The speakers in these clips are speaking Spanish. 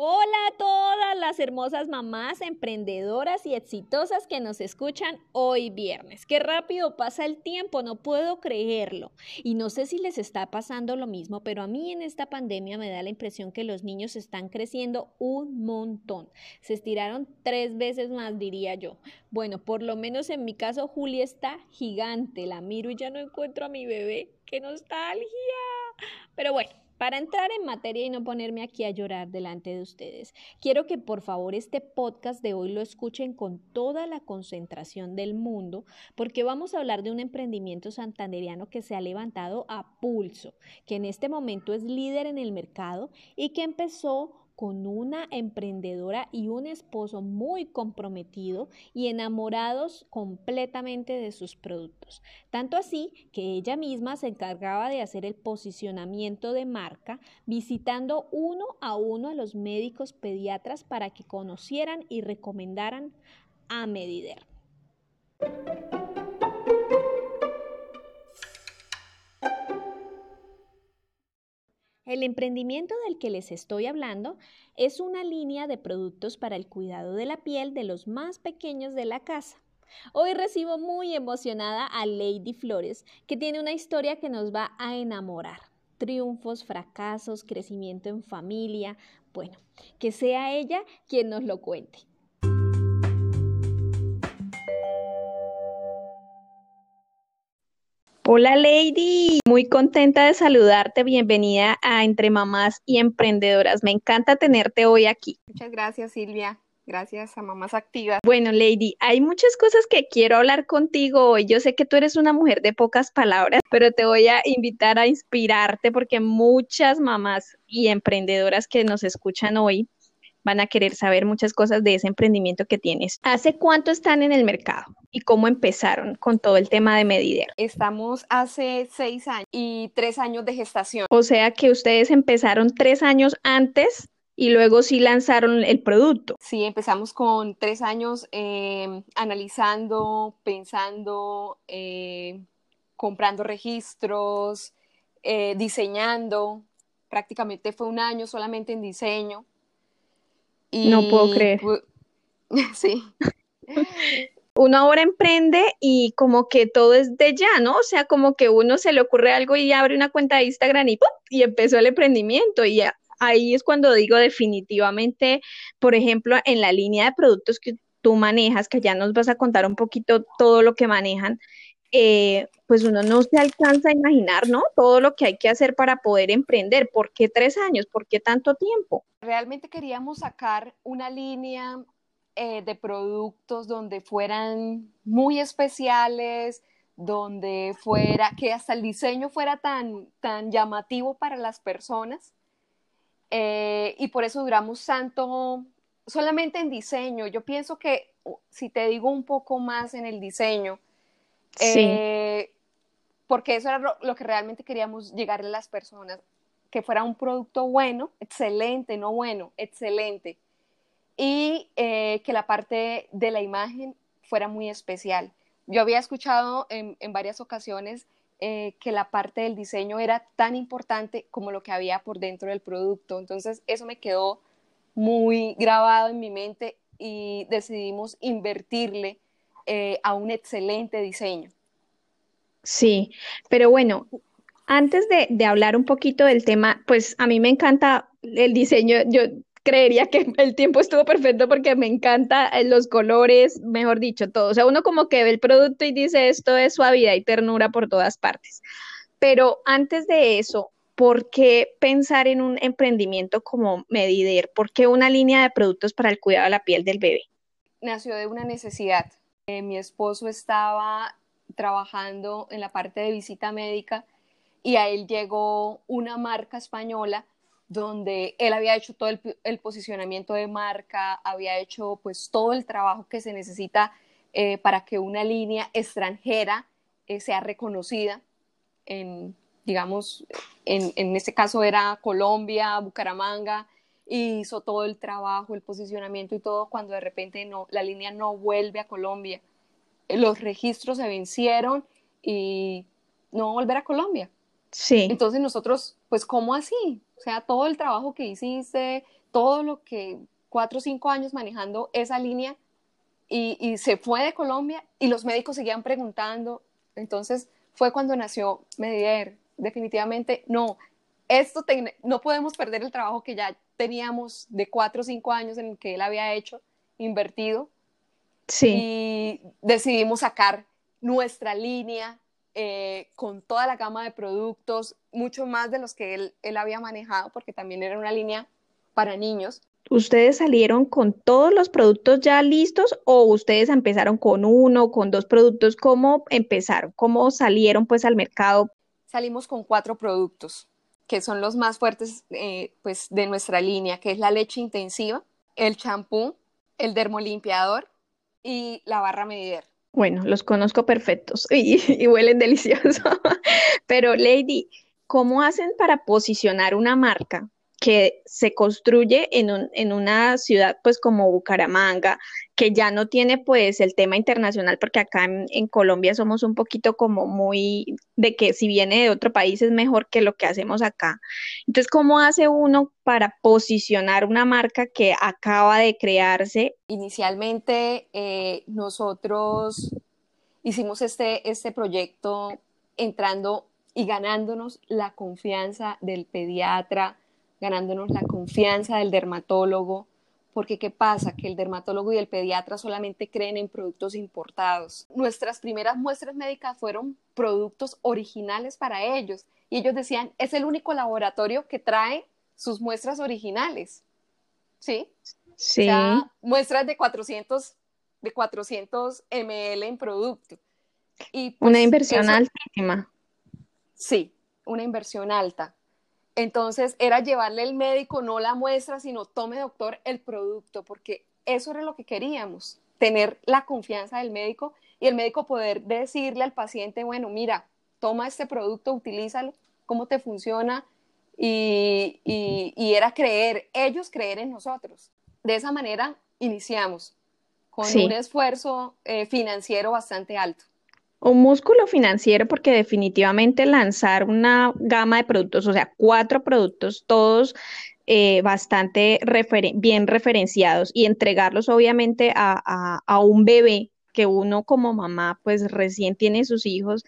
Hola a todas las hermosas mamás emprendedoras y exitosas que nos escuchan hoy viernes. Qué rápido pasa el tiempo, no puedo creerlo. Y no sé si les está pasando lo mismo, pero a mí en esta pandemia me da la impresión que los niños están creciendo un montón. Se estiraron tres veces más, diría yo. Bueno, por lo menos en mi caso, Julia está gigante. La miro y ya no encuentro a mi bebé. ¡Qué nostalgia! Pero bueno. Para entrar en materia y no ponerme aquí a llorar delante de ustedes, quiero que por favor este podcast de hoy lo escuchen con toda la concentración del mundo, porque vamos a hablar de un emprendimiento santanderiano que se ha levantado a pulso, que en este momento es líder en el mercado y que empezó con una emprendedora y un esposo muy comprometido y enamorados completamente de sus productos. Tanto así que ella misma se encargaba de hacer el posicionamiento de marca, visitando uno a uno a los médicos pediatras para que conocieran y recomendaran a Medider. El emprendimiento del que les estoy hablando es una línea de productos para el cuidado de la piel de los más pequeños de la casa. Hoy recibo muy emocionada a Lady Flores, que tiene una historia que nos va a enamorar. Triunfos, fracasos, crecimiento en familia. Bueno, que sea ella quien nos lo cuente. Hola Lady, muy contenta de saludarte. Bienvenida a Entre Mamás y Emprendedoras. Me encanta tenerte hoy aquí. Muchas gracias Silvia. Gracias a Mamás Activas. Bueno, Lady, hay muchas cosas que quiero hablar contigo hoy. Yo sé que tú eres una mujer de pocas palabras, pero te voy a invitar a inspirarte porque muchas mamás y emprendedoras que nos escuchan hoy van a querer saber muchas cosas de ese emprendimiento que tienes. ¿Hace cuánto están en el mercado y cómo empezaron con todo el tema de Medider? Estamos hace seis años y tres años de gestación. O sea que ustedes empezaron tres años antes y luego sí lanzaron el producto. Sí, empezamos con tres años em, analizando, pensando, eh, comprando registros, eh, diseñando. Prácticamente fue un año solamente en diseño no puedo creer. Sí. uno ahora emprende y como que todo es de ya, ¿no? O sea, como que uno se le ocurre algo y abre una cuenta de Instagram y ¡pum! y empezó el emprendimiento y ahí es cuando digo definitivamente, por ejemplo, en la línea de productos que tú manejas, que ya nos vas a contar un poquito todo lo que manejan, eh, pues uno no se alcanza a imaginar, ¿no? Todo lo que hay que hacer para poder emprender. ¿Por qué tres años? ¿Por qué tanto tiempo? Realmente queríamos sacar una línea eh, de productos donde fueran muy especiales, donde fuera, que hasta el diseño fuera tan, tan llamativo para las personas. Eh, y por eso duramos tanto solamente en diseño. Yo pienso que si te digo un poco más en el diseño, Sí. Eh, porque eso era lo, que realmente queríamos llegar a las personas, que fuera un producto bueno, excelente, no bueno, excelente, y eh, que la parte de la imagen fuera muy especial. Yo había escuchado en, varias ocasiones eh, que la parte del diseño era tan importante como lo que había por dentro del producto, entonces eso me quedó muy grabado en mi mente y decidimos invertirle eh, a un excelente diseño. Sí, pero bueno, antes de, hablar un poquito del tema, pues a mí me encanta el diseño. Yo creería que el tiempo estuvo perfecto porque me encanta eh, los colores, mejor dicho, todo. O sea, uno como que ve el producto y dice esto es suavidad y ternura por todas partes. Pero antes de eso, ¿por qué pensar en un emprendimiento como Medider? ¿Por qué una línea de productos para el cuidado de la piel del bebé? Nació de una necesidad. Eh, mi esposo estaba trabajando en la parte de visita médica y a él llegó una marca española donde él había hecho todo el, posicionamiento de marca, había hecho pues todo el trabajo que se necesita eh, para que una línea extranjera eh, sea reconocida en, digamos, en, en este caso era Colombia, Bucaramanga, y hizo todo el trabajo, el posicionamiento y todo, cuando de repente no, la línea no vuelve a Colombia. Los registros se vencieron y no va a volver a Colombia. Sí. Entonces nosotros, pues, ¿cómo así? O sea, todo el trabajo que hiciste, todo lo que cuatro o cinco años manejando esa línea y, se fue de Colombia y los médicos seguían preguntando. Entonces fue cuando nació Medier. Definitivamente no, esto no podemos perder el trabajo que ya teníamos de cuatro o cinco años en el que él había hecho, invertido. Sí. Y decidimos sacar nuestra línea eh, con toda la gama de productos, mucho más de los que él, él había manejado, porque también era una línea para niños. ¿Ustedes salieron con todos los productos ya listos o ustedes empezaron con uno, con dos productos? ¿Cómo empezaron? ¿Cómo salieron pues al mercado? Salimos con cuatro productos que son los más fuertes eh, pues, de nuestra línea, que es la leche intensiva, el champú, el dermolimpiador y la barra medider. Bueno, los conozco perfectos y, huelen delicioso. Pero Lady, ¿cómo hacen para posicionar una marca que se construye en, un, en una ciudad pues como Bucaramanga, que ya no tiene pues el tema internacional, porque acá en, Colombia somos un poquito como muy de que si viene de otro país es mejor que lo que hacemos acá. Entonces, ¿cómo hace uno para posicionar una marca que acaba de crearse? Inicialmente eh, nosotros hicimos este, este proyecto entrando y ganándonos la confianza del pediatra, ganándonos la confianza del dermatólogo, porque ¿qué pasa? Que el dermatólogo y el pediatra solamente creen en productos importados. Nuestras primeras muestras médicas fueron productos originales para ellos y ellos decían, es el único laboratorio que trae sus muestras originales. ¿Sí? Sí. O sea, muestras de 400, de 400 ml en producto. Y una pues, inversión altísima. Sí, una inversión alta. Entonces era llevarle al médico no la muestra, sino tome doctor el producto, porque eso era lo que queríamos, tener la confianza del médico y el médico poder decirle al paciente, bueno, mira, toma este producto, utilízalo, cómo te funciona, y, era creer, ellos creer en nosotros. De esa manera iniciamos, con un esfuerzo eh, financiero bastante alto un músculo financiero porque definitivamente lanzar una gama de productos, o sea, cuatro productos, todos eh, bastante bien referenciados y entregarlos obviamente a, a, un bebé que uno como mamá pues recién tiene sus hijos,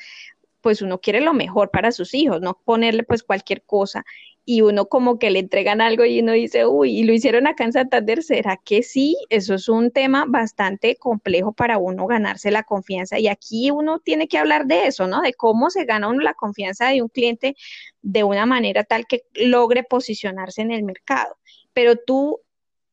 pues uno quiere lo mejor para sus hijos, no ponerle pues cualquier cosa y uno como que le entregan algo y uno dice, uy, y lo hicieron acá en Santander, ¿será que sí? Eso es un tema bastante complejo para uno ganarse la confianza y aquí uno tiene que hablar de eso, ¿no? De cómo se gana uno la confianza de un cliente de una manera tal que logre posicionarse en el mercado. Pero tú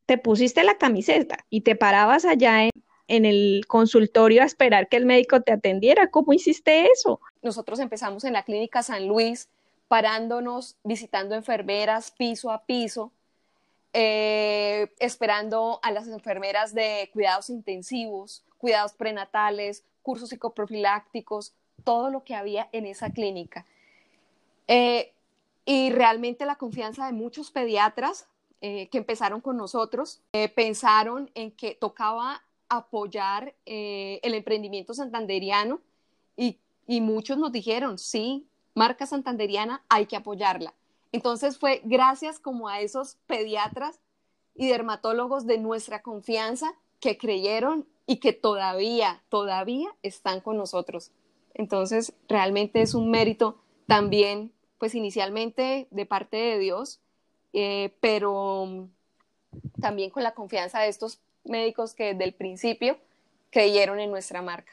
te pusiste la camiseta y te parabas allá en, en el consultorio a esperar que el médico te atendiera. ¿Cómo hiciste eso? Nosotros empezamos en la clínica San Luis parándonos, visitando enfermeras piso a piso, eh, esperando a las enfermeras de cuidados intensivos, cuidados prenatales, cursos psicoprofilácticos, todo lo que había en esa clínica. Eh, y realmente la confianza de muchos pediatras eh, que empezaron con nosotros pensaron en que tocaba apoyar el emprendimiento santanderiano y, y muchos nos dijeron, sí, marca santanderiana, hay que apoyarla. Entonces fue gracias como a esos pediatras y dermatólogos de nuestra confianza que creyeron y que todavía, todavía están con nosotros. Entonces, realmente es un mérito también, pues inicialmente de parte de Dios, eh, pero también con la confianza de estos médicos que desde el principio creyeron en nuestra marca.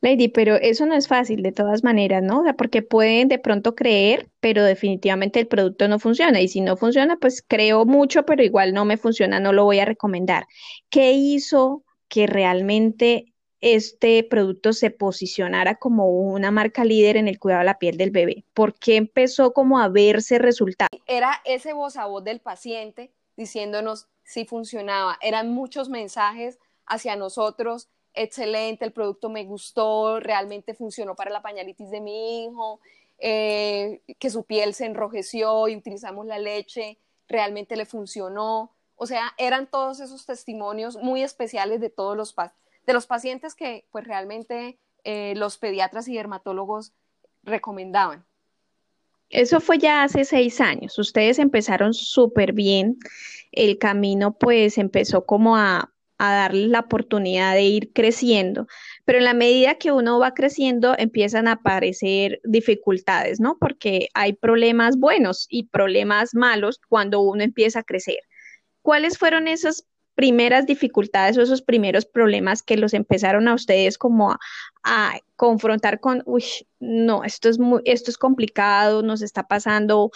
Lady, pero eso no es fácil de todas maneras, ¿no? O sea, porque pueden de pronto creer, pero definitivamente el producto no funciona. Y si no funciona, pues creo mucho, pero igual no me funciona, no lo voy a recomendar. ¿Qué hizo que realmente este producto se posicionara como una marca líder en el cuidado de la piel del bebé? ¿Por qué empezó como a verse resultado? Era ese voz a voz del paciente diciéndonos si funcionaba. Eran muchos mensajes hacia nosotros excelente, el producto me gustó, realmente funcionó para la pañalitis de mi hijo, eh, que su piel se enrojeció y utilizamos la leche, realmente le funcionó. O sea, eran todos esos testimonios muy especiales de todos los, de los pacientes que pues realmente eh, los pediatras y dermatólogos recomendaban. Eso fue ya hace seis años. Ustedes empezaron súper bien. El camino pues empezó como a, a darle la oportunidad de ir creciendo, pero en la medida que uno va creciendo empiezan a aparecer dificultades, ¿no? Porque hay problemas buenos y problemas malos cuando uno empieza a crecer. ¿Cuáles fueron esas primeras dificultades o esos primeros problemas que los empezaron a ustedes como a, confrontar con, uy, no, esto es muy, esto es complicado, nos está pasando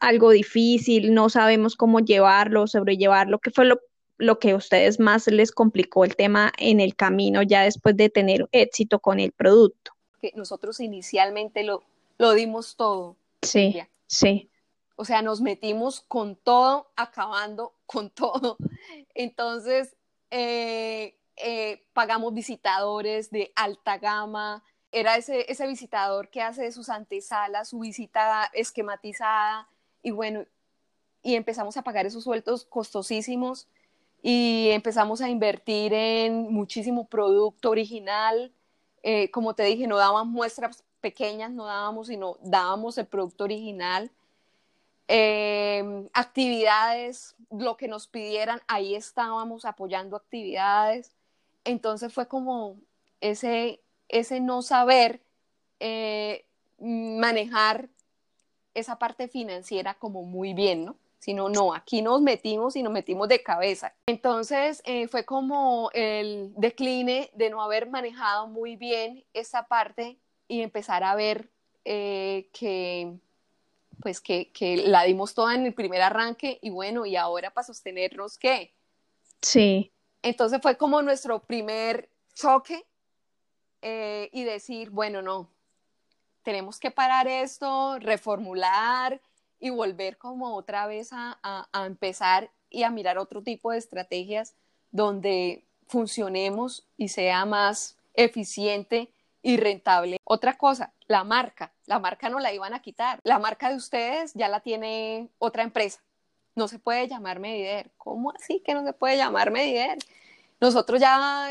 algo difícil, no sabemos cómo llevarlo, sobrellevarlo? ¿Qué fue lo, lo que a ustedes más les complicó el tema en el camino ya después de tener éxito con el producto? Que nosotros inicialmente lo, lo dimos todo. Sí, sí. O sea, nos metimos con todo, acabando con todo. Entonces, eh, eh, pagamos visitadores de alta gama. Era ese, ese visitador que hace sus antesalas su visita esquematizada. Y bueno, y empezamos a pagar esos sueldos costosísimos y empezamos a invertir en muchísimo producto original. Eh, como te dije, no dábamos muestras pequeñas, no dábamos, sino dábamos el producto original. Eh, actividades, lo que nos pidieran, ahí estábamos apoyando actividades. Entonces fue como ese, ese no saber eh, manejar esa parte financiera como muy bien, ¿no? Sino, no, aquí nos metimos y nos metimos de cabeza. Entonces eh, fue como el decline de no haber manejado muy bien esa parte y empezar a ver que pues que, la dimos toda en el primer arranque y bueno, y ahora para sostenernos, ¿qué? Sí. Entonces fue como nuestro primer choque eh, y decir, bueno, no, tenemos que parar esto, reformular y volver como otra vez a, a empezar y a mirar otro tipo de estrategias donde funcionemos y sea más eficiente y rentable. Otra cosa, la marca. La marca no la iban a quitar. La marca de ustedes ya la tiene otra empresa. No se puede llamar Medider. ¿Cómo así que no se puede llamar Medider? Nosotros ya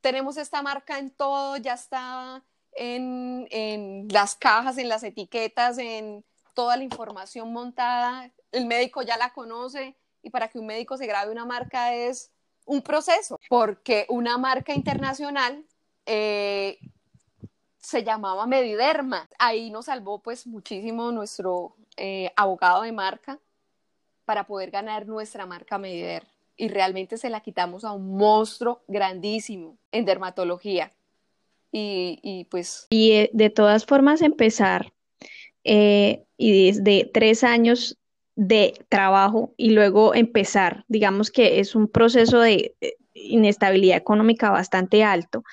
tenemos esta marca en todo, ya está en, en las cajas, en las etiquetas, en toda la información montada. El médico ya la conoce y para que un médico se grabe una marca es un proceso, porque una marca internacional eh, se llamaba Mediderma. Ahí nos salvó pues muchísimo nuestro eh, abogado de marca para poder ganar nuestra marca Medider. Y realmente se la quitamos a un monstruo grandísimo en dermatología. Y, pues... Y eh, de todas formas empezar, eh, y desde tres años de trabajo y luego empezar, digamos que es un proceso de inestabilidad económica bastante alto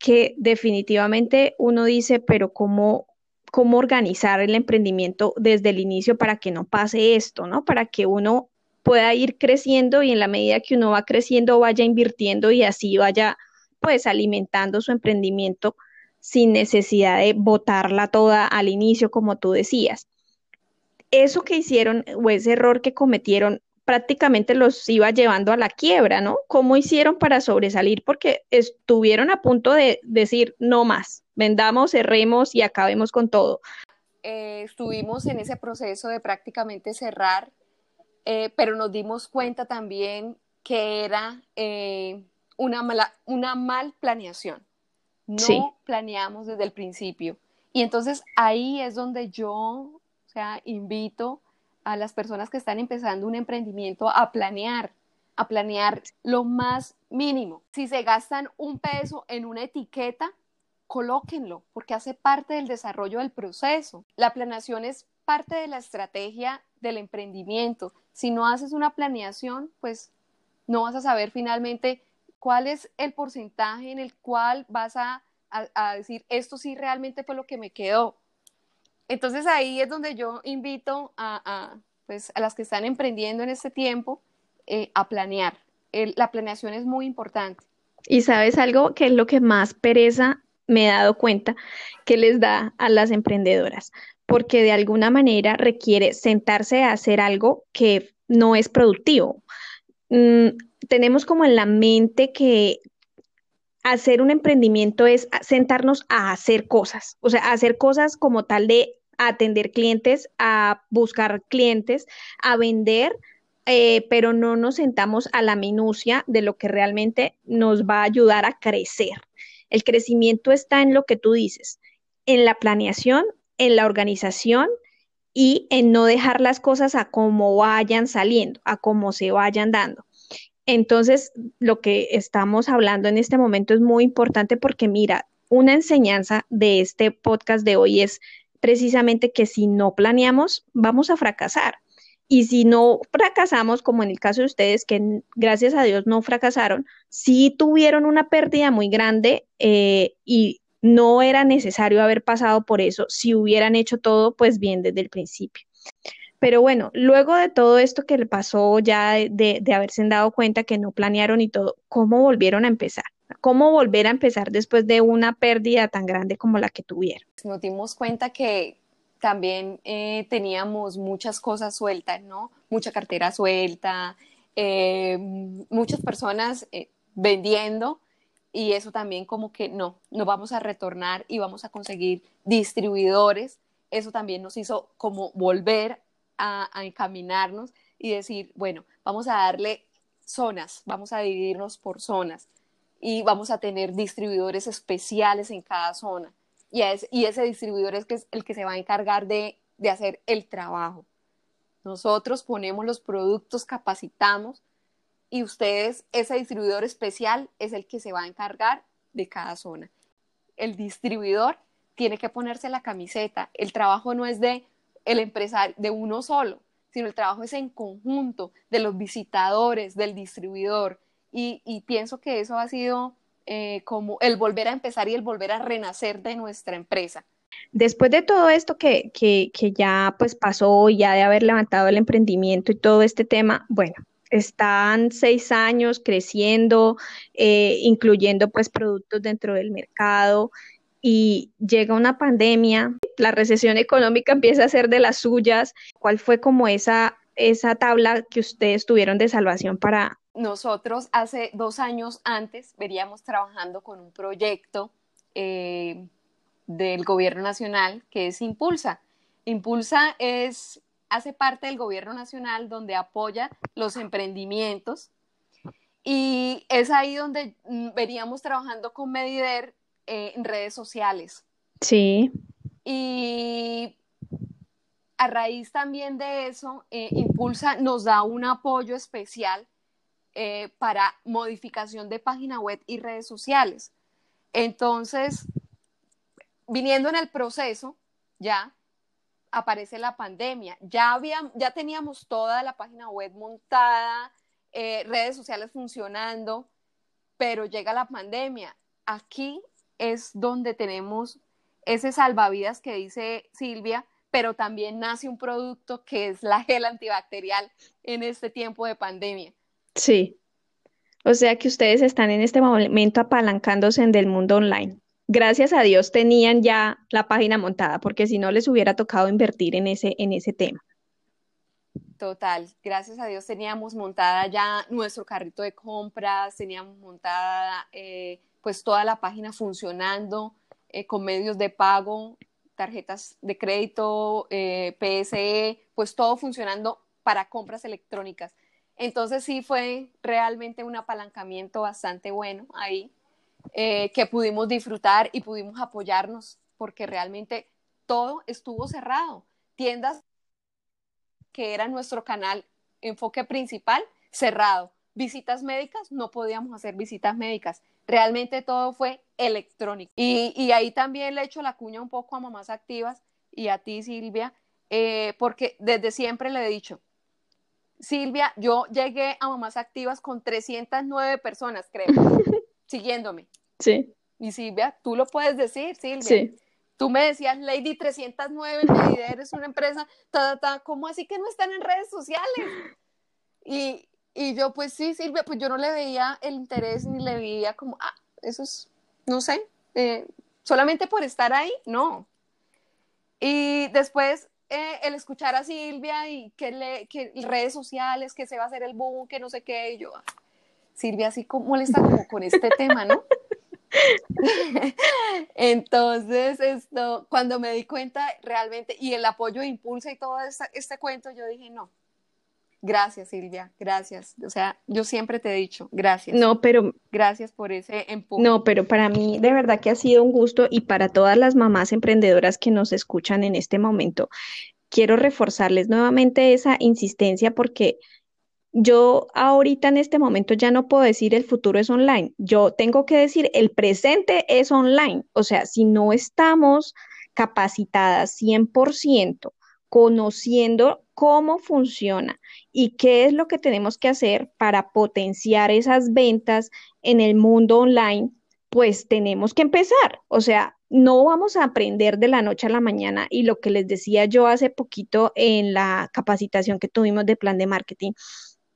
que definitivamente uno dice, pero ¿cómo, cómo organizar el emprendimiento desde el inicio para que no pase esto, ¿no? Para que uno pueda ir creciendo y en la medida que uno va creciendo vaya invirtiendo y así vaya pues alimentando su emprendimiento sin necesidad de botarla toda al inicio, como tú decías. Eso que hicieron o ese error que cometieron prácticamente los iba llevando a la quiebra, ¿no? ¿Cómo hicieron para sobresalir? Porque estuvieron a punto de decir, no más, vendamos, cerremos y acabemos con todo. Eh, estuvimos en ese proceso de prácticamente cerrar, eh, pero nos dimos cuenta también que era eh, una, mala, una mal planeación. No planeamos desde el principio. Y entonces ahí es donde yo, o sea, invito a las personas que están empezando un emprendimiento a planear, a planear lo más mínimo. Si se gastan un peso en una etiqueta, colóquenlo, porque hace parte del desarrollo del proceso. La planeación es parte de la estrategia del emprendimiento. Si no haces una planeación, pues no vas a saber finalmente cuál es el porcentaje en el cual vas a, decir, esto sí realmente fue lo que me quedó. Entonces ahí es donde yo invito a, pues, a las que están emprendiendo en este tiempo eh, a planear. la planeación es muy importante. Y sabes algo que es lo que más pereza me he dado cuenta que les da a las emprendedoras, porque de alguna manera requiere sentarse a hacer algo que no es productivo. Mm, tenemos como en la mente que hacer un emprendimiento es sentarnos a hacer cosas, o sea, hacer cosas como tal de atender clientes, a buscar clientes, a vender, eh, pero no nos sentamos a la minucia de lo que realmente nos va a ayudar a crecer. El crecimiento está en lo que tú dices, en la planeación, en la organización y en no dejar las cosas a como vayan saliendo, a como se vayan dando. Entonces, lo que estamos hablando en este momento es muy importante porque mira, una enseñanza de este podcast de hoy es precisamente que si no planeamos, vamos a fracasar. Y si no fracasamos, como en el caso de ustedes, que gracias a Dios no fracasaron, sí tuvieron una pérdida muy grande eh, y no era necesario haber pasado por eso si hubieran hecho todo pues bien desde el principio. Pero bueno, luego de todo esto que le pasó ya de, de haberse dado cuenta que no planearon y todo, ¿cómo volvieron a empezar? ¿Cómo volver a empezar después de una pérdida tan grande como la que tuvieron? Nos dimos cuenta que también eh, teníamos muchas cosas sueltas, ¿no? Mucha cartera suelta, eh, muchas personas eh, vendiendo y eso también como que no, no vamos a retornar y vamos a conseguir distribuidores. Eso también nos hizo como volver a, encaminarnos y decir, bueno, vamos a darle zonas, vamos a dividirnos por zonas y vamos a tener distribuidores especiales en cada zona. Y, ese distribuidor es el que se va a encargar de, de hacer el trabajo. Nosotros ponemos los productos, capacitamos y ustedes, ese distribuidor especial es el que se va a encargar de cada zona. El distribuidor tiene que ponerse la camiseta. El trabajo no es de el empresario, de uno solo, sino el trabajo es en conjunto de los visitadores, del distribuidor, y, pienso que eso ha sido eh, como el volver a empezar y el volver a renacer de nuestra empresa. Después de todo esto que, que, que ya pues pasó, ya de haber levantado el emprendimiento y todo este tema, bueno, están seis años creciendo, eh, incluyendo pues productos dentro del mercado y llega una pandemia, la recesión económica empieza a ser de las suyas. ¿Cuál fue como esa, esa tabla que ustedes tuvieron de salvación para, nosotros hace dos años antes veníamos trabajando con un proyecto eh, del gobierno nacional que es Impulsa. Impulsa es, hace parte del gobierno nacional donde apoya los emprendimientos y es ahí donde mm, veníamos trabajando con Medider eh, en redes sociales. Sí. Y a raíz también de eso, eh, Impulsa nos da un apoyo especial eh, para modificación de página web y redes sociales. Entonces, viniendo en el proceso, ya aparece la pandemia. Ya, había, ya teníamos toda la página web montada, eh, redes sociales funcionando, pero llega la pandemia. Aquí es donde tenemos ese salvavidas que dice Silvia, pero también nace un producto que es la gel antibacterial en este tiempo de pandemia. Sí. O sea que ustedes están en este momento apalancándose en del mundo online. Gracias a Dios tenían ya la página montada, porque si no les hubiera tocado invertir en ese, en ese tema. Total, gracias a Dios teníamos montada ya nuestro carrito de compras, teníamos montada eh, pues toda la página funcionando eh, con medios de pago, tarjetas de crédito, eh, PSE, pues todo funcionando para compras electrónicas. Entonces sí fue realmente un apalancamiento bastante bueno ahí, eh, que pudimos disfrutar y pudimos apoyarnos, porque realmente todo estuvo cerrado. Tiendas que era nuestro canal enfoque principal, cerrado. Visitas médicas, no podíamos hacer visitas médicas. Realmente todo fue electrónico. Y, ahí también le echo la cuña un poco a mamás activas y a ti, Silvia, eh, porque desde siempre le he dicho, Silvia, yo llegué a Mamás Activas con 309 personas, creo, siguiéndome. Sí. Y Silvia, tú lo puedes decir, Silvia. Sí. Tú me decías, Lady 309, Medider es una empresa, ta, ta, ¿cómo así que no están en redes sociales? Y, y yo, pues sí, Silvia, pues yo no le veía el interés ni le veía como, ah, eso es, no sé, eh, solamente por estar ahí, no. Y después eh, el escuchar a Silvia y que, le, que redes sociales, que se va a hacer el boom, que no sé qué, y yo, Silvia así como molesta como con este tema, ¿no? Entonces, esto, cuando me di cuenta realmente, y el apoyo de Impulsa y todo este, este cuento, yo dije, no, Gracias, Silvia, gracias. O sea, yo siempre te he dicho, gracias. No, pero gracias por ese empuje. No, pero para mí de verdad que ha sido un gusto y para todas las mamás emprendedoras que nos escuchan en este momento, quiero reforzarles nuevamente esa insistencia porque yo ahorita en este momento ya no puedo decir el futuro es online. Yo tengo que decir el presente es online. O sea, si no estamos capacitadas 100%, conociendo cómo funciona y qué es lo que tenemos que hacer para potenciar esas ventas en el mundo online, pues tenemos que empezar. O sea, no vamos a aprender de la noche a la mañana y lo que les decía yo hace poquito en la capacitación que tuvimos de plan de marketing,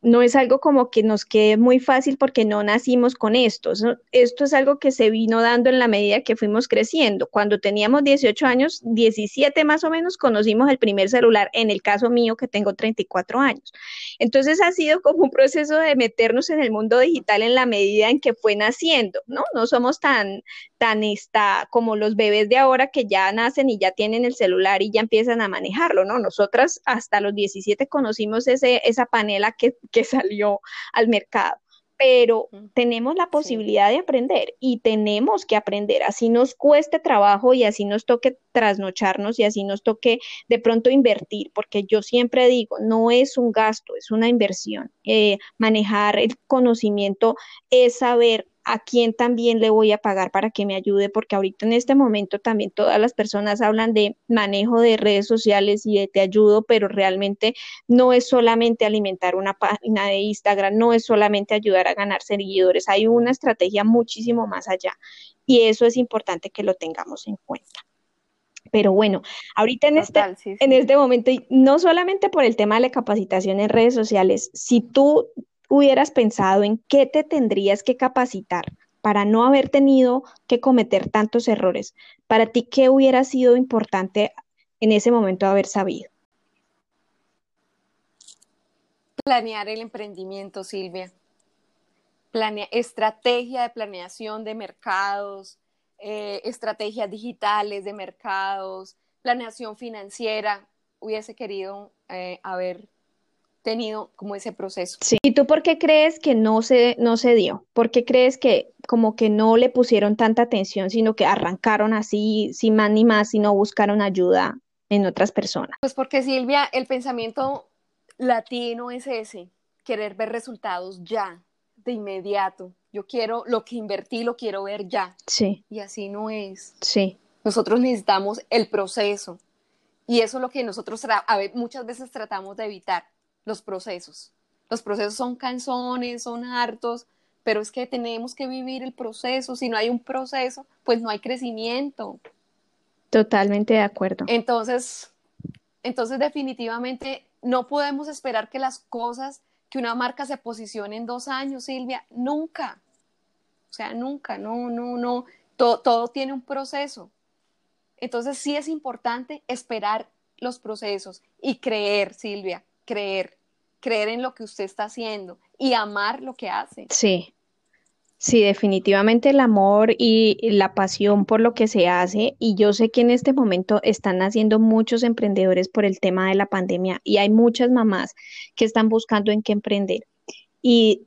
no es algo como que nos quede muy fácil porque no nacimos con esto. Esto es algo que se vino dando en la medida que fuimos creciendo. Cuando teníamos 18 años, 17 más o menos, conocimos el primer celular, en el caso mío que tengo 34 años. Entonces ha sido como un proceso de meternos en el mundo digital en la medida en que fue naciendo, ¿no? No somos tan, tan esta, como los bebés de ahora que ya nacen y ya tienen el celular y ya empiezan a manejarlo, ¿no? Nosotras hasta los 17 conocimos ese, esa panela que, que salió al mercado. Pero tenemos la posibilidad de aprender y tenemos que aprender, así nos cueste trabajo y así nos toque trasnocharnos y así nos toque de pronto invertir, porque yo siempre digo, no es un gasto, es una inversión. Eh, manejar el conocimiento es saber a quién también le voy a pagar para que me ayude, porque ahorita en este momento también todas las personas hablan de manejo de redes sociales y de te ayudo, pero realmente no es solamente alimentar una página de Instagram, no es solamente ayudar a ganar seguidores, hay una estrategia muchísimo más allá y eso es importante que lo tengamos en cuenta. Pero bueno, ahorita en, este, en este momento, no solamente por el tema de la capacitación en redes sociales, si tú hubieras pensado en qué te tendrías que capacitar para no haber tenido que cometer tantos errores? Para ti, ¿qué hubiera sido importante en ese momento haber sabido? Planear el emprendimiento, Silvia. estrategia de planeación de mercados, eh, estrategias digitales de mercados, planeación financiera. Hubiese querido eh, haber tenido como ese proceso. Sí. ¿Y tú por qué crees que no se, no se dio? ¿Por qué crees que como que no le pusieron tanta atención, sino que arrancaron así, sin más ni más, y no buscaron ayuda en otras personas? Pues porque Silvia, el pensamiento latino es ese, querer ver resultados ya, de inmediato. Yo quiero lo que invertí, lo quiero ver ya. Sí. Y así no es. Sí. Nosotros necesitamos el proceso. Y eso es lo que nosotros muchas veces tratamos de evitar los procesos. Los procesos son canzones, son hartos, pero es que tenemos que vivir el proceso. Si no hay un proceso, pues no hay crecimiento. Totalmente de acuerdo. Entonces, entonces definitivamente no podemos esperar que las cosas, que una marca se posicione en dos años, Silvia, nunca. O sea, nunca, no, no, no. Todo, todo tiene un proceso. Entonces sí es importante esperar los procesos y creer, Silvia, creer creer en lo que usted está haciendo y amar lo que hace. Sí, sí, definitivamente el amor y la pasión por lo que se hace. Y yo sé que en este momento están haciendo muchos emprendedores por el tema de la pandemia y hay muchas mamás que están buscando en qué emprender. Y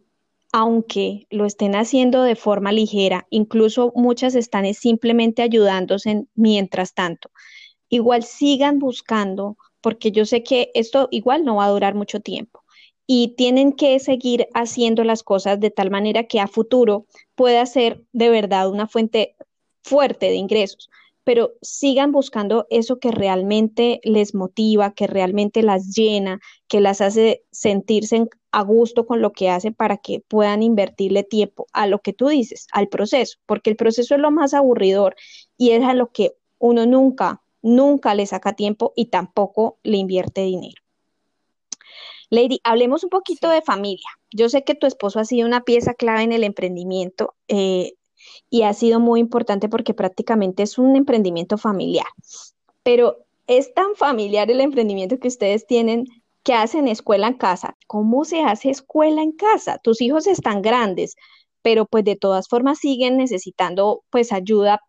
aunque lo estén haciendo de forma ligera, incluso muchas están simplemente ayudándose mientras tanto. Igual sigan buscando, porque yo sé que esto igual no va a durar mucho tiempo. Y tienen que seguir haciendo las cosas de tal manera que a futuro pueda ser de verdad una fuente fuerte de ingresos, pero sigan buscando eso que realmente les motiva, que realmente las llena, que las hace sentirse a gusto con lo que hacen para que puedan invertirle tiempo a lo que tú dices, al proceso, porque el proceso es lo más aburridor y es a lo que uno nunca, nunca le saca tiempo y tampoco le invierte dinero. Lady, hablemos un poquito de familia. Yo sé que tu esposo ha sido una pieza clave en el emprendimiento eh, y ha sido muy importante porque prácticamente es un emprendimiento familiar. Pero es tan familiar el emprendimiento que ustedes tienen que hacen escuela en casa. ¿Cómo se hace escuela en casa? Tus hijos están grandes, pero pues de todas formas siguen necesitando pues ayuda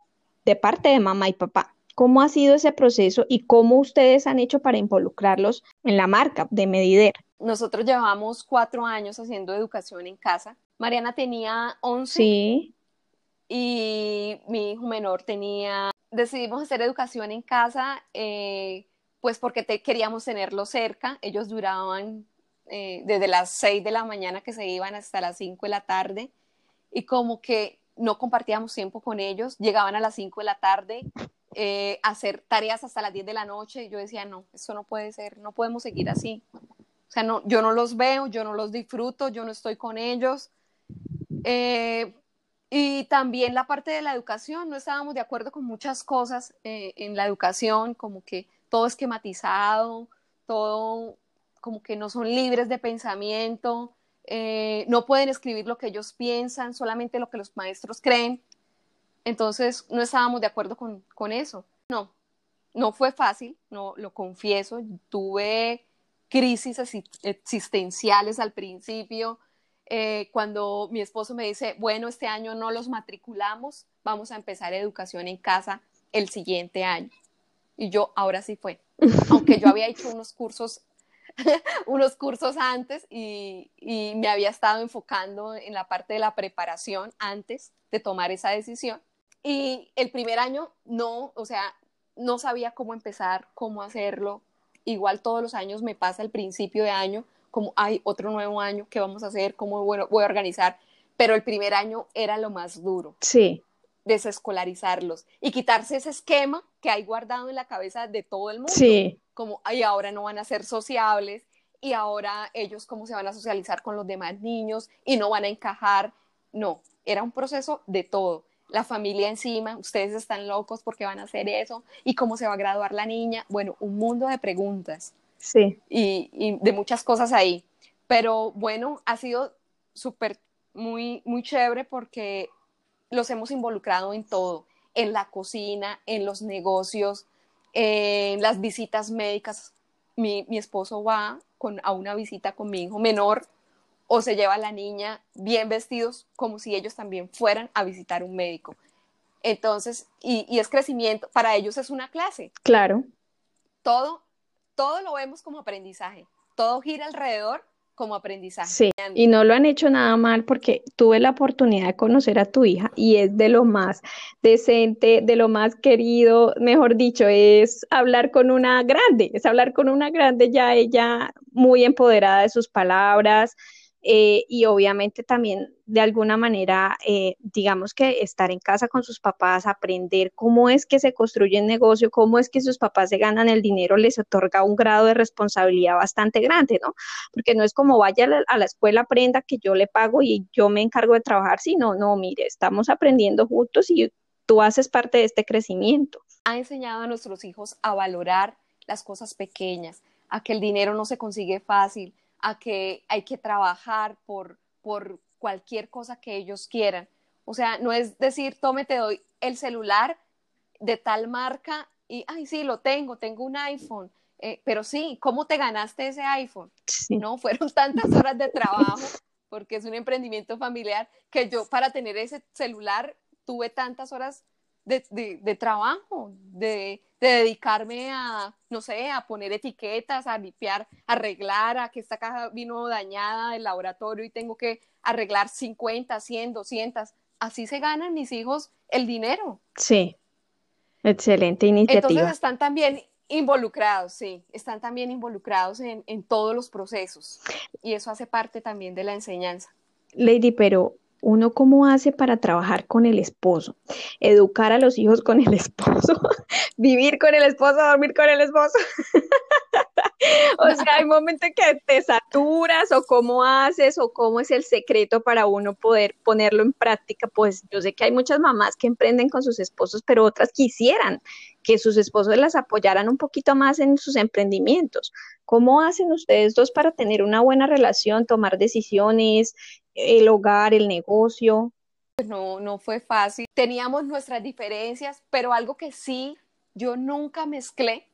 de parte de mamá y papá. ¿Cómo ha sido ese proceso y cómo ustedes han hecho para involucrarlos en la marca de Medider? Nosotros llevamos cuatro años haciendo educación en casa. Mariana tenía 11 sí. y mi hijo menor tenía... Decidimos hacer educación en casa eh, pues porque te, queríamos tenerlo cerca. Ellos duraban eh, desde las 6 de la mañana que se iban hasta las 5 de la tarde y como que no compartíamos tiempo con ellos, llegaban a las 5 de la tarde eh, hacer tareas hasta las 10 de la noche y yo decía, no, eso no puede ser, no podemos seguir así. O sea, no, yo no los veo, yo no los disfruto, yo no estoy con ellos. Eh, y también la parte de la educación, no estábamos de acuerdo con muchas cosas en la educación, como que todo esquematizado, todo como que no son libres de pensamiento, eh, no pueden escribir lo que ellos piensan, solamente lo que los maestros creen. Entonces, no estábamos de acuerdo con, con eso. No, no fue fácil, no lo confieso. Tuve crisis existenciales al principio. Eh, cuando mi esposo me dice, bueno, este año no los matriculamos, vamos a empezar educación en casa el siguiente año. Y yo, ahora sí fue. Aunque yo había hecho unos cursos, unos cursos antes y, y me había estado enfocando en la parte de la preparación antes de tomar esa decisión. Y el primer año no, o sea, no sabía cómo empezar, cómo hacerlo. Igual todos los años me pasa al principio de año, como hay otro nuevo año, ¿qué vamos a hacer? ¿Cómo bueno, voy a organizar? Pero el primer año era lo más duro. Sí desescolarizarlos y quitarse ese esquema que hay guardado en la cabeza de todo el mundo. Sí. Como, ay, ahora no van a ser sociables y ahora ellos cómo se van a socializar con los demás niños y no van a encajar. No, era un proceso de todo. La familia encima, ustedes están locos porque van a hacer eso y cómo se va a graduar la niña. Bueno, un mundo de preguntas. Sí. Y, y de muchas cosas ahí. Pero bueno, ha sido súper, muy, muy chévere porque los hemos involucrado en todo, en la cocina, en los negocios, en las visitas médicas. Mi, esposo va con, a una visita con mi hijo menor o se lleva a la niña bien vestidos como si ellos también fueran a visitar un médico. Entonces, y, y es crecimiento, para ellos es una clase. Claro. Todo, todo lo vemos como aprendizaje, todo gira alrededor como aprendizaje. Sí, y no lo han hecho nada mal porque tuve la oportunidad de conocer a tu hija y es de lo más decente, de lo más querido, mejor dicho, es hablar con una grande, es hablar con una grande, ya ella muy empoderada de sus palabras, eh, y obviamente también de alguna manera, eh, digamos que estar en casa con sus papás, aprender cómo es que se construye el negocio, cómo es que sus papás se ganan el dinero, les otorga un grado de responsabilidad bastante grande, ¿no? Porque no es como vaya a la, escuela, aprenda que yo le pago y yo me encargo de trabajar, sino, no, mire, estamos aprendiendo juntos y tú haces parte de este crecimiento. Ha enseñado a nuestros hijos a valorar las cosas pequeñas, a que el dinero no se consigue fácil, a que hay que trabajar por, por cualquier cosa que ellos quieran. O sea, no es decir, tome, te doy el celular de tal marca y, ay, sí, lo tengo, tengo un iPhone. Eh, pero sí, ¿cómo te ganaste ese iPhone? No, fueron tantas horas de trabajo, porque es un emprendimiento familiar, que yo para tener ese celular tuve tantas horas de, trabajo, de, dedicarme a, no sé, a poner etiquetas, a limpiar, a arreglar, a que esta caja vino dañada del laboratorio y tengo que arreglar 50, 100, 200. Así se ganan mis hijos el dinero. Sí, excelente iniciativa. Entonces están también involucrados, sí, están también involucrados en, en todos los procesos y eso hace parte también de la enseñanza. Lady, pero uno cómo hace para trabajar con el esposo, educar a los hijos con el esposo, vivir con el esposo, dormir con el esposo. o sea, hay momentos que te saturas o cómo haces o cómo es el secreto para uno poder ponerlo en práctica. Pues yo sé que hay muchas mamás que emprenden con sus esposos, pero otras quisieran que sus esposos las apoyaran un poquito más en sus emprendimientos. ¿Cómo hacen ustedes dos para tener una buena relación, tomar decisiones, el hogar, el negocio? Pues no, no fue fácil. Teníamos nuestras diferencias, pero algo que sí yo nunca mezclé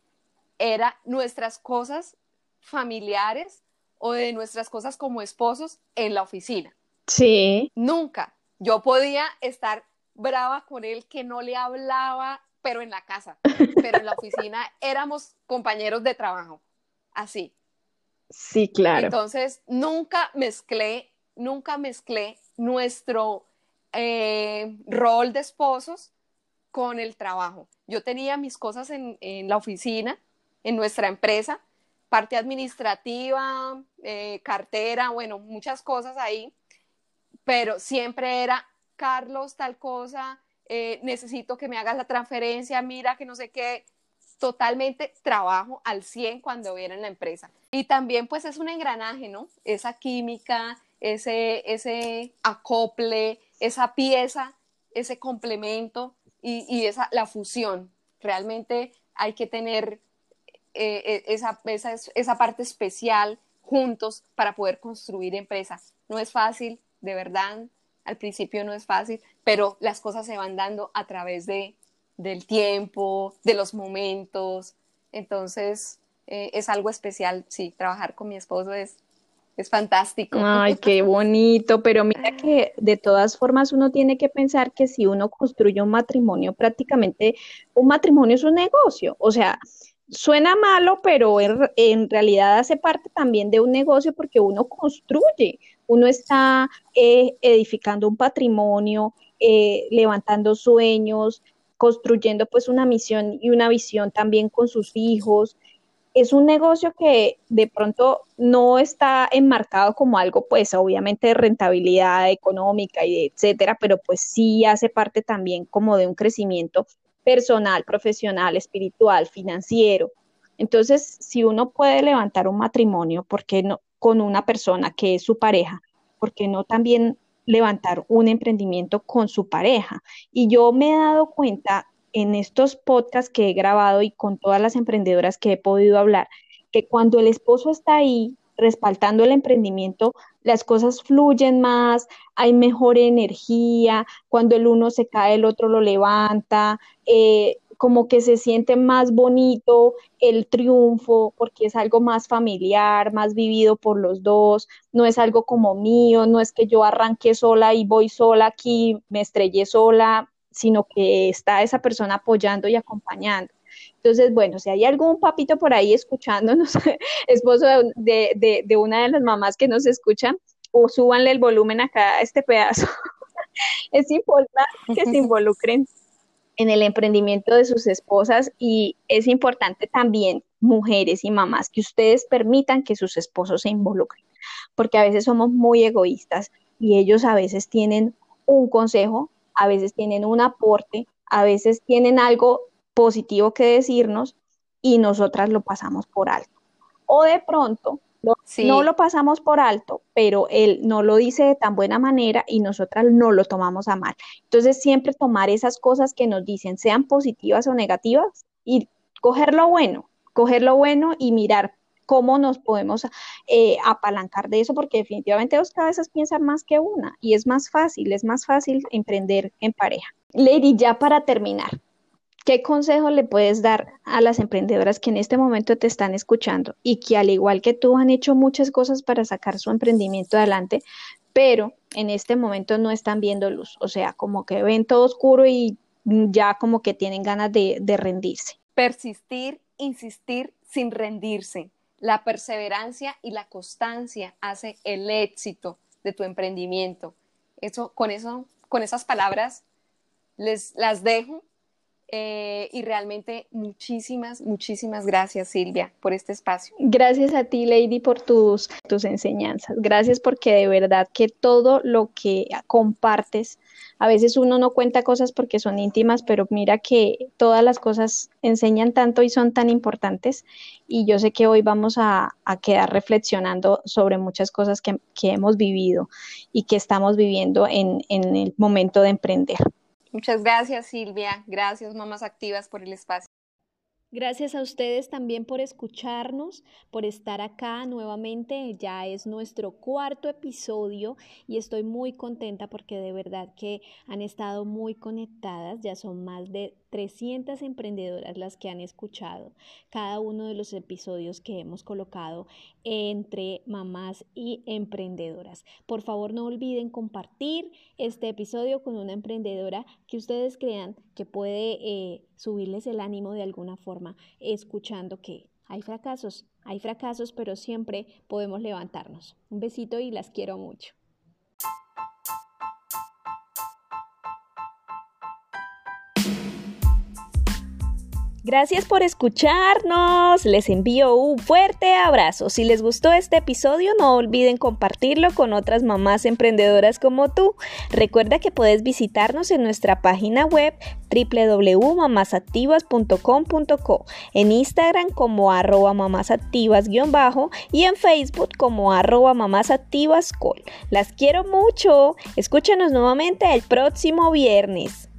era nuestras cosas familiares o de nuestras cosas como esposos en la oficina. Sí. Nunca. Yo podía estar brava con él que no le hablaba, pero en la casa, pero en la oficina éramos compañeros de trabajo, así. Sí, claro. Entonces, nunca mezclé, nunca mezclé nuestro eh, rol de esposos con el trabajo. Yo tenía mis cosas en, la oficina, en nuestra empresa, parte administrativa, eh, cartera, bueno, muchas cosas ahí, pero siempre era, Carlos, tal cosa, eh, necesito que me hagas la transferencia, mira que no sé qué, totalmente trabajo al 100 cuando viene en la empresa. Y también pues es un engranaje, ¿no? Esa química, ese, ese acople, esa pieza, ese complemento y, esa, la fusión. Realmente hay que tener eh, eh, esa, esa, esa parte especial juntos para poder construir empresas. No es fácil, de verdad, al principio no es fácil, pero las cosas se van dando a través de, del tiempo, de los momentos. Entonces, eh, es algo especial, sí, trabajar con mi esposo es, es fantástico. Ay, qué bonito, pero mira que de todas formas uno tiene que pensar que si uno construye un matrimonio, prácticamente un matrimonio es un negocio, o sea, suena malo, pero en, realidad hace parte también de un negocio porque uno construye, uno está eh, edificando un patrimonio, eh, levantando sueños, construyendo pues una misión y una visión también con sus hijos. Es un negocio que de pronto no está enmarcado como algo pues obviamente de rentabilidad económica y etcétera, pero pues sí hace parte también como de un crecimiento personal, profesional, espiritual, financiero. Entonces, si uno puede levantar un matrimonio, ¿por qué no con una persona que es su pareja? ¿Por qué no también levantar un emprendimiento con su pareja? Y yo me he dado cuenta en estos podcasts que he grabado y con todas las emprendedoras que he podido hablar, que cuando el esposo está ahí respaldando el emprendimiento, las cosas fluyen más, hay mejor energía, cuando el uno se cae, el otro lo levanta, eh, como que se siente más bonito el triunfo, porque es algo más familiar, más vivido por los dos, no es algo como mío, no es que yo arranque sola y voy sola aquí, me estrellé sola, sino que está esa persona apoyando y acompañando. Entonces, bueno, si hay algún papito por ahí escuchándonos, esposo de, de, una de las mamás que nos escuchan, o súbanle el volumen acá a este pedazo. es importante que se involucren en el emprendimiento de sus esposas y es importante también, mujeres y mamás, que ustedes permitan que sus esposos se involucren, porque a veces somos muy egoístas y ellos a veces tienen un consejo, a veces tienen un aporte, a veces tienen algo positivo que decirnos y nosotras lo pasamos por alto. O de pronto no lo pasamos por alto, pero él no lo dice de tan buena manera y nosotras no lo tomamos a mal. Entonces siempre tomar esas cosas que nos dicen, sean positivas o negativas, y coger lo bueno, coger lo bueno y mirar cómo nos podemos eh, apalancar de eso, porque definitivamente dos cabezas piensan más que una y es más fácil, es más fácil emprender en pareja. Lady, ya para terminar, ¿Qué consejo le puedes dar a las emprendedoras que en este momento te están escuchando y que al igual que tú han hecho muchas cosas para sacar su emprendimiento adelante, pero en este momento no están viendo luz? O sea, como que ven todo oscuro y ya como que tienen ganas de, de rendirse. Persistir, insistir sin rendirse. La perseverancia y la constancia hace el éxito de tu emprendimiento. Eso, con eso, con esas palabras les las dejo eh, y realmente muchísimas, muchísimas gracias Silvia por este espacio. Gracias a ti Lady por tus, tus enseñanzas. Gracias porque de verdad que todo lo que compartes, a veces uno no cuenta cosas porque son íntimas, pero mira que todas las cosas enseñan tanto y son tan importantes. Y yo sé que hoy vamos a, quedar reflexionando sobre muchas cosas que, hemos vivido y que estamos viviendo en el momento de emprender. Muchas gracias, Silvia. Gracias, Mamás Activas, por el espacio. Gracias a ustedes también por escucharnos, por estar acá nuevamente. Ya es nuestro cuarto episodio y estoy muy contenta porque de verdad que han estado muy conectadas. Ya son más de 300 emprendedoras las que han escuchado cada uno de los episodios que hemos colocado entre mamás y emprendedoras. Por favor, no olviden compartir este episodio con una emprendedora que ustedes crean que puede eh, subirles el ánimo de alguna forma, escuchando que hay fracasos, hay fracasos, pero siempre podemos levantarnos. Un besito y las quiero mucho. Gracias por escucharnos. Les envío un fuerte abrazo. Si les gustó este episodio, no olviden compartirlo con otras mamás emprendedoras como tú. Recuerda que puedes visitarnos en nuestra página web www.mamasactivas.com.co, en Instagram como arroba mamasactivas-bajo y en Facebook como arroba mamasactivascol. Las quiero mucho. Escúchanos nuevamente el próximo viernes.